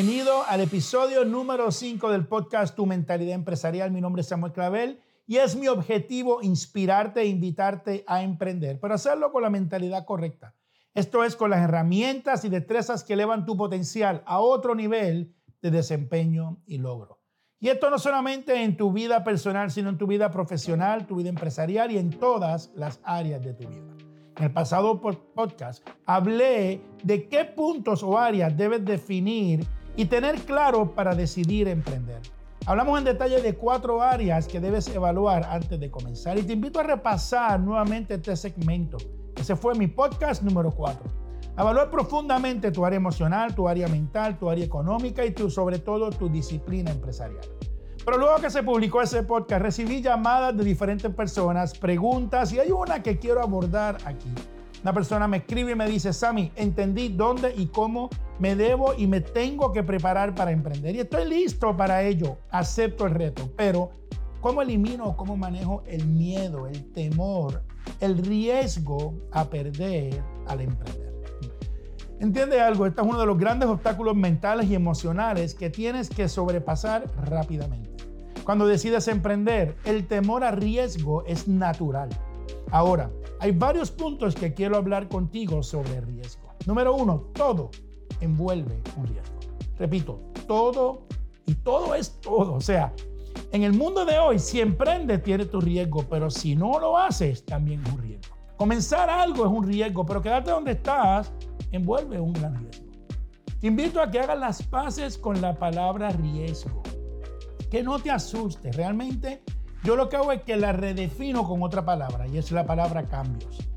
bienvenido al episodio número 5 del podcast Tu Mentalidad Empresarial. Mi nombre es Samuel Clavel y es mi objetivo inspirarte e invitarte a emprender, pero hacerlo con la mentalidad correcta. Esto es con las herramientas y destrezas que elevan tu potencial a otro nivel de desempeño y logro. Y esto no solamente en tu vida personal, sino en tu vida profesional, tu vida empresarial y en todas las áreas de tu vida. En el pasado podcast hablé de qué puntos o áreas debes definir y tener claro para decidir emprender. Hablamos en detalle de cuatro áreas que debes evaluar antes de comenzar y te invito a repasar nuevamente este segmento. Ese fue mi podcast número cuatro. Evaluar profundamente tu área emocional, tu área mental, tu área económica y tu, sobre todo tu disciplina empresarial. Pero luego que se publicó ese podcast, recibí llamadas de diferentes personas, preguntas, y hay una que quiero abordar aquí. Una persona me escribe y me dice, Sammy, entendí dónde y cómo me debo y me tengo que preparar para emprender. Y estoy listo para ello, acepto el reto, pero ¿cómo elimino o cómo manejo el miedo, el temor, el riesgo a perder al emprender? Entiende algo, este es uno de los grandes obstáculos mentales y emocionales que tienes que sobrepasar rápidamente. Cuando decides emprender, el temor a riesgo es natural. Ahora, hay varios puntos que quiero hablar contigo sobre riesgo. Número uno, todo envuelve un riesgo. Repito, todo y todo es todo. O sea, en el mundo de hoy, si emprendes, tiene tu riesgo, pero si no lo haces, también es un riesgo. Comenzar algo es un riesgo, pero quedarte donde estás envuelve un gran riesgo. Te invito a que hagas las paces con la palabra riesgo. Que no te asuste. Realmente yo lo que hago es que la redefino con otra palabra y es la palabra cambios.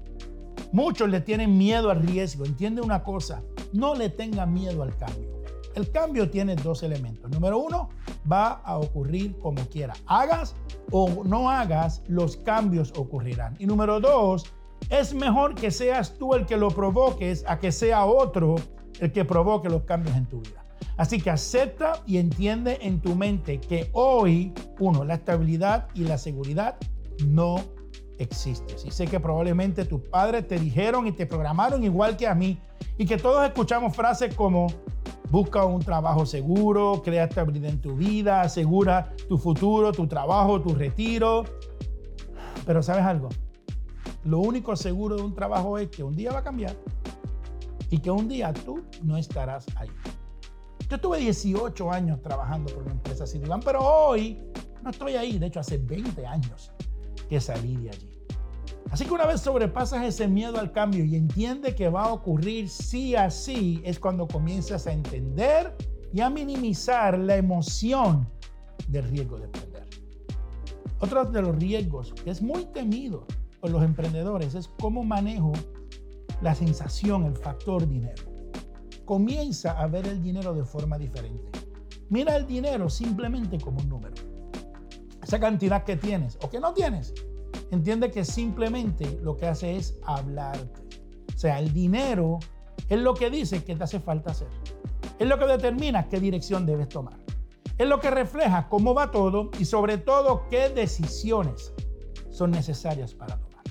Muchos le tienen miedo al riesgo. Entiende una cosa, no le tenga miedo al cambio. El cambio tiene dos elementos. Número uno, va a ocurrir como quiera. Hagas o no hagas, los cambios ocurrirán. Y número dos, es mejor que seas tú el que lo provoques a que sea otro el que provoque los cambios en tu vida. Así que acepta y entiende en tu mente que hoy, uno, la estabilidad y la seguridad no existen. Y sé que probablemente tus padres te dijeron y te programaron igual que a mí y que todos escuchamos frases como busca un trabajo seguro, crea estabilidad en tu vida, asegura tu futuro, tu trabajo, tu retiro. Pero ¿sabes algo? Lo único seguro de un trabajo es que un día va a cambiar y que un día tú no estarás ahí. Yo tuve 18 años trabajando por una empresa Citibank, pero hoy no estoy ahí. De hecho, hace 20 años que salí de allí. Así que una vez sobrepasas ese miedo al cambio y entiende que va a ocurrir sí así, es cuando comienzas a entender y a minimizar la emoción del riesgo de perder. Otro de los riesgos que es muy temido por los emprendedores es cómo manejo la sensación, el factor dinero. Comienza a ver el dinero de forma diferente. Mira el dinero simplemente como un número. Esa cantidad que tienes o que no tienes, entiende que simplemente lo que hace es hablarte. O sea, el dinero es lo que dice que te hace falta hacer. Es lo que determina qué dirección debes tomar. Es lo que refleja cómo va todo y sobre todo qué decisiones son necesarias para tomar.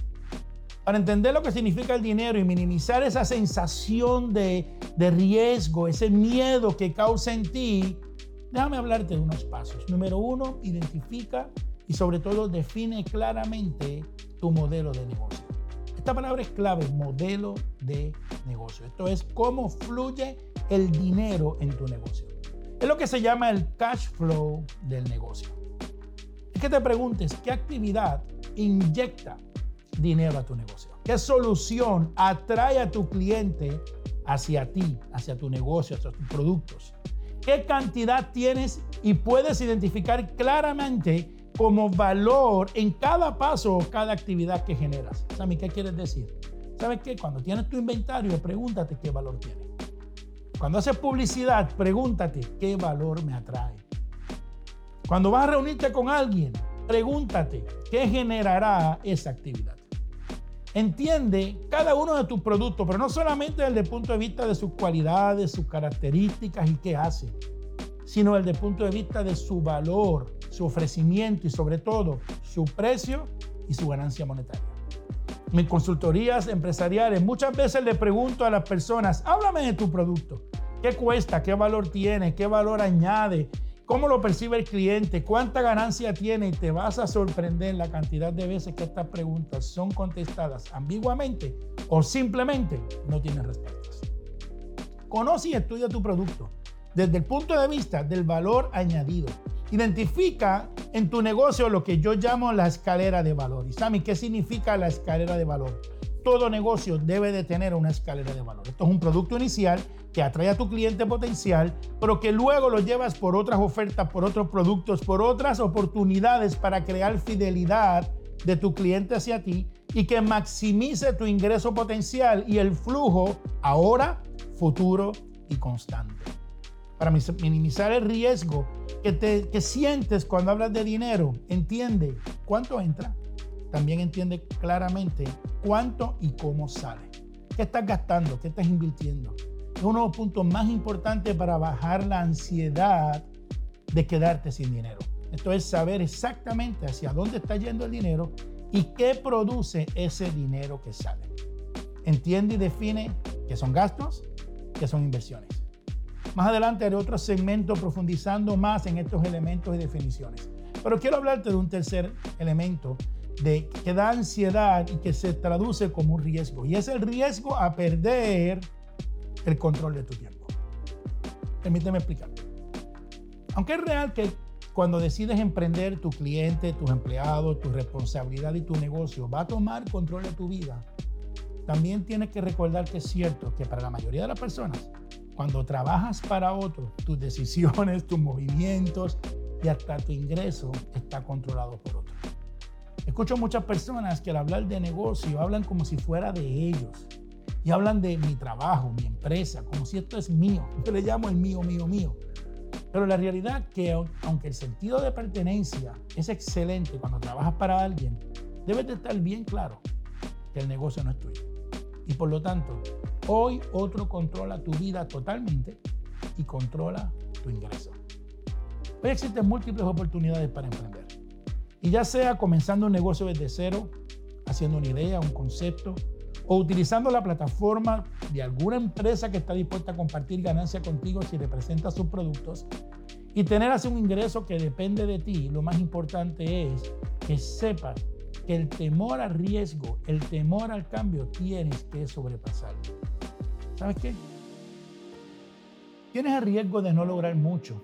Para entender lo que significa el dinero y minimizar esa sensación de, riesgo, ese miedo que causa en ti, déjame hablarte de unos pasos. Número uno, identifica y sobre todo define claramente tu modelo de negocio. Esta palabra es clave, modelo de negocio. Esto es cómo fluye el dinero en tu negocio. Es lo que se llama el cash flow del negocio. Es que te preguntes qué actividad inyecta dinero a tu negocio? ¿Qué solución atrae a tu cliente hacia ti, hacia tu negocio, hacia tus productos? ¿Qué cantidad tienes y puedes identificar claramente como valor en cada paso o cada actividad que generas? ¿Sabes qué quieres decir? ¿Sabes qué? Cuando tienes tu inventario, pregúntate qué valor tiene. Cuando haces publicidad, pregúntate qué valor me atrae. Cuando vas a reunirte con alguien, pregúntate qué generará esa actividad. Entiende cada uno de tus productos, pero no solamente desde el punto de vista de sus cualidades, sus características y qué hace, sino desde el punto de vista de su valor, su ofrecimiento y sobre todo su precio y su ganancia monetaria. Mis consultorías empresariales muchas veces le pregunto a las personas, háblame de tu producto. ¿Qué cuesta? ¿Qué valor tiene? ¿Qué valor añade? ¿Cómo lo percibe el cliente? ¿Cuánta ganancia tiene? Y te vas a sorprender la cantidad de veces que estas preguntas son contestadas ambiguamente o simplemente no tienen respuestas. Conoce y estudia tu producto desde el punto de vista del valor añadido. Identifica en tu negocio lo que yo llamo la escalera de valor. ¿Y Sammy, qué significa la escalera de valor? Todo negocio debe de tener una escalera de valor. Esto es un producto inicial que atrae a tu cliente potencial, pero que luego lo llevas por otras ofertas, por otros productos, por otras oportunidades para crear fidelidad de tu cliente hacia ti y que maximice tu ingreso potencial y el flujo ahora, futuro y constante. Para minimizar el riesgo que, te, que sientes cuando hablas de dinero, entiende cuánto entra, también entiende claramente cuánto y cómo sale. ¿Qué estás gastando? ¿Qué estás invirtiendo? Es uno de los puntos más importantes para bajar la ansiedad de quedarte sin dinero. Esto es saber exactamente hacia dónde está yendo el dinero y qué produce ese dinero que sale. Entiende y define qué son gastos, qué son inversiones. Más adelante haré otro segmento profundizando más en estos elementos y definiciones. Pero quiero hablarte de un tercer elemento de, que da ansiedad y que se traduce como un riesgo. Y es el riesgo a perder el control de tu tiempo. Permíteme explicar. Aunque es real que cuando decides emprender, tu cliente, tus empleados, tu responsabilidad y tu negocio va a tomar control de tu vida, también tienes que recordar que es cierto que para la mayoría de las personas, cuando trabajas para otros, tus decisiones, tus movimientos y hasta tu ingreso está controlado por otros. Escucho muchas personas que al hablar de negocio hablan como si fuera de ellos y hablan de mi trabajo, mi empresa, como si esto es mío. Yo le llamo el mío, mío, mío. Pero la realidad que aunque el sentido de pertenencia es excelente cuando trabajas para alguien, debes de estar bien claro que el negocio no es tuyo. Y por lo tanto, hoy otro controla tu vida totalmente y controla tu ingreso. Hoy existen múltiples oportunidades para emprender. Y ya sea comenzando un negocio desde cero, haciendo una idea, un concepto, o utilizando la plataforma de alguna empresa que está dispuesta a compartir ganancia contigo si representa sus productos y tener así un ingreso que depende de ti, lo más importante es que sepas que el temor al riesgo, el temor al cambio, tienes que sobrepasarlo. ¿Sabes qué? Tienes el riesgo de no lograr mucho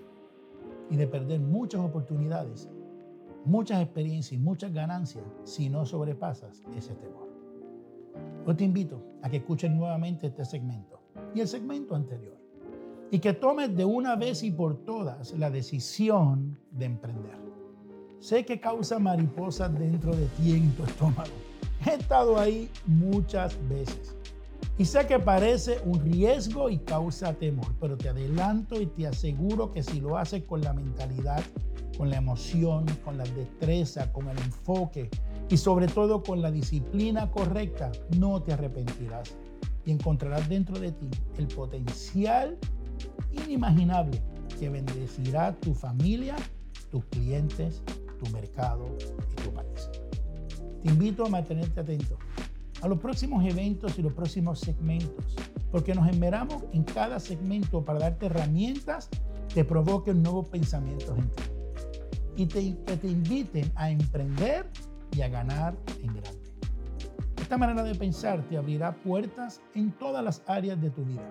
y de perder muchas oportunidades, muchas experiencias y muchas ganancias si no sobrepasas ese temor. Yo te invito a que escuches nuevamente este segmento y el segmento anterior y que tomes de una vez y por todas la decisión de emprender. Sé que causa mariposas dentro de ti en tu estómago. He estado ahí muchas veces y sé que parece un riesgo y causa temor, pero te adelanto y te aseguro que si lo haces con la mentalidad, con la emoción, con la destreza, con el enfoque, y sobre todo con la disciplina correcta, no te arrepentirás y encontrarás dentro de ti el potencial inimaginable que bendecirá tu familia, tus clientes, tu mercado y tu país. Te invito a mantenerte atento a los próximos eventos y los próximos segmentos, porque nos enmeramos en cada segmento para darte herramientas que provoquen nuevos pensamientos en ti y te, que te inviten a emprender y a ganar en grande. Esta manera de pensar te abrirá puertas en todas las áreas de tu vida.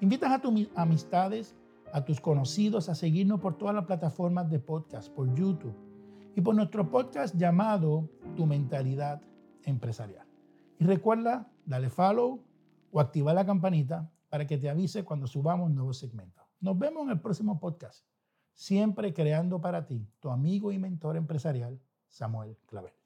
Invitas a tus amistades, a tus conocidos a seguirnos por todas las plataformas de podcast, por YouTube y por nuestro podcast llamado Tu Mentalidad Empresarial. Y recuerda, dale follow o activar la campanita para que te avise cuando subamos nuevos segmentos. Nos vemos en el próximo podcast, siempre creando para ti, tu amigo y mentor empresarial, Samuel Clavel.